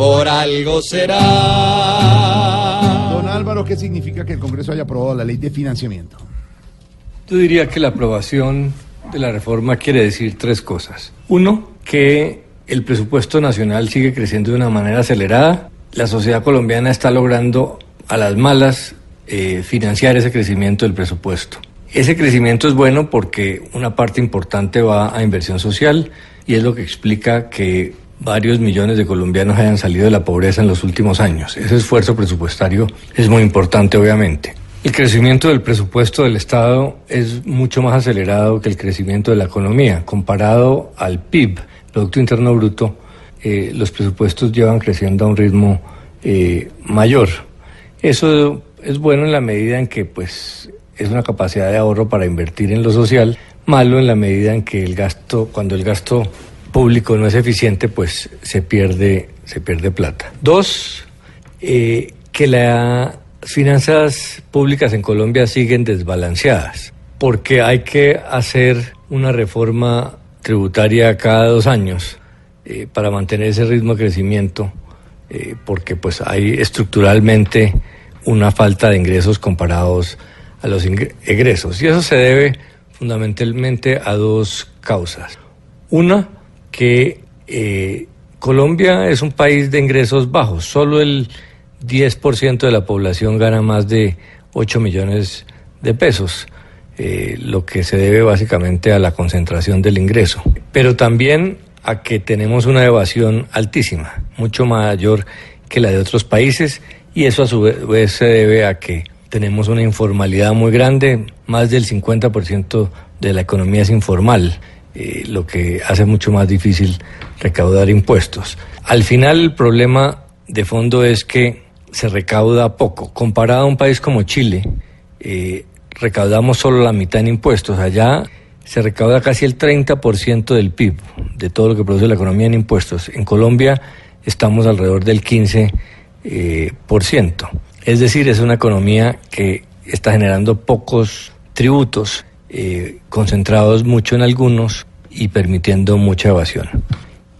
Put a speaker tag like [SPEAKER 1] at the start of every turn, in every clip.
[SPEAKER 1] Por algo será.
[SPEAKER 2] Don Álvaro, ¿qué significa que el Congreso haya aprobado la ley de financiamiento?
[SPEAKER 3] Yo diría que la aprobación de la reforma quiere decir tres cosas. Uno, que el presupuesto nacional sigue creciendo de una manera acelerada. La sociedad colombiana está logrando a las malas eh, financiar ese crecimiento del presupuesto. Ese crecimiento es bueno porque una parte importante va a inversión social y es lo que explica que varios millones de colombianos hayan salido de la pobreza en los últimos años. Ese esfuerzo presupuestario es muy importante, obviamente. El crecimiento del presupuesto del Estado es mucho más acelerado que el crecimiento de la economía. Comparado al PIB, Producto Interno Bruto, eh, los presupuestos llevan creciendo a un ritmo eh, mayor. Eso es bueno en la medida en que pues, es una capacidad de ahorro para invertir en lo social, malo en la medida en que el gasto, cuando el gasto público no es eficiente, pues se pierde, se pierde plata. Dos, eh, que las finanzas públicas en Colombia siguen desbalanceadas, porque hay que hacer una reforma tributaria cada dos años eh, para mantener ese ritmo de crecimiento, eh, porque pues hay estructuralmente una falta de ingresos comparados a los egresos. Y eso se debe fundamentalmente a dos causas. Una, que eh, Colombia es un país de ingresos bajos. Solo el 10% de la población gana más de 8 millones de pesos, eh, lo que se debe básicamente a la concentración del ingreso. Pero también a que tenemos una evasión altísima, mucho mayor que la de otros países, y eso a su vez se debe a que tenemos una informalidad muy grande, más del 50% de la economía es informal, eh, lo que hace mucho más difícil recaudar impuestos. Al final el problema de fondo es que se recauda poco. Comparado a un país como Chile, eh, recaudamos solo la mitad en impuestos. Allá se recauda casi el 30% del PIB, de todo lo que produce la economía en impuestos. En Colombia estamos alrededor del 15%. Eh, por ciento. Es decir, es una economía que está generando pocos tributos, eh, concentrados mucho en algunos y permitiendo mucha evasión.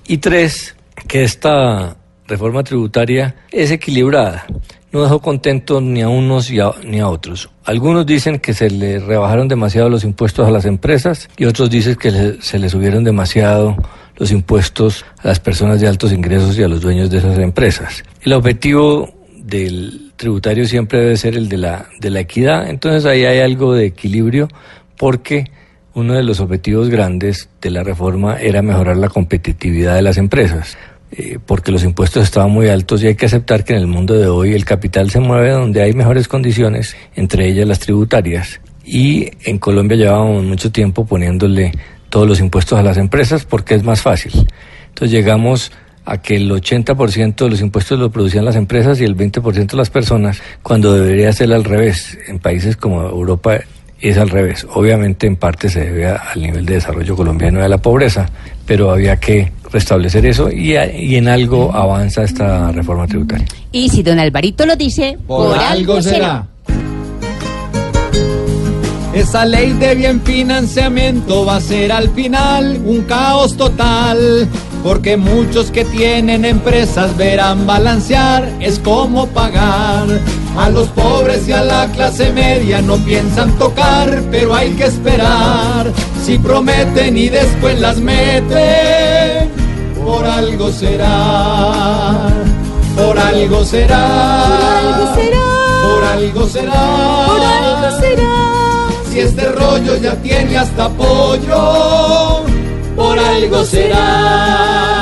[SPEAKER 3] Y tres, que esta reforma tributaria es equilibrada. No dejó contentos ni a unos ni a otros. Algunos dicen que se le rebajaron demasiado los impuestos a las empresas y otros dicen que se le subieron demasiado los impuestos a las personas de altos ingresos y a los dueños de esas empresas. El objetivo del tributario siempre debe ser el de la, de la equidad, entonces ahí hay algo de equilibrio porque uno de los objetivos grandes de la reforma era mejorar la competitividad de las empresas. Eh, porque los impuestos estaban muy altos y hay que aceptar que en el mundo de hoy el capital se mueve donde hay mejores condiciones, entre ellas las tributarias. Y en Colombia llevábamos mucho tiempo poniéndole todos los impuestos a las empresas porque es más fácil. Entonces llegamos a que el 80% de los impuestos lo producían las empresas y el 20% las personas, cuando debería ser al revés. En países como Europa es al revés. Obviamente en parte se debe al nivel de desarrollo colombiano y a la pobreza, pero había que restablecer eso y, y, en algo avanza esta reforma tributaria.
[SPEAKER 4] Y si don Alvarito lo dice,
[SPEAKER 1] por, algo será. Esa ley de bien financiamiento va a ser al final un caos total, porque muchos que tienen empresas verán balancear, es como pagar. A los pobres y a la clase media no piensan tocar, pero hay que esperar. Si prometen y después las meten, por algo será, por algo será, por algo será, por algo será. Por algo será. Si este rollo ya tiene hasta por algo será.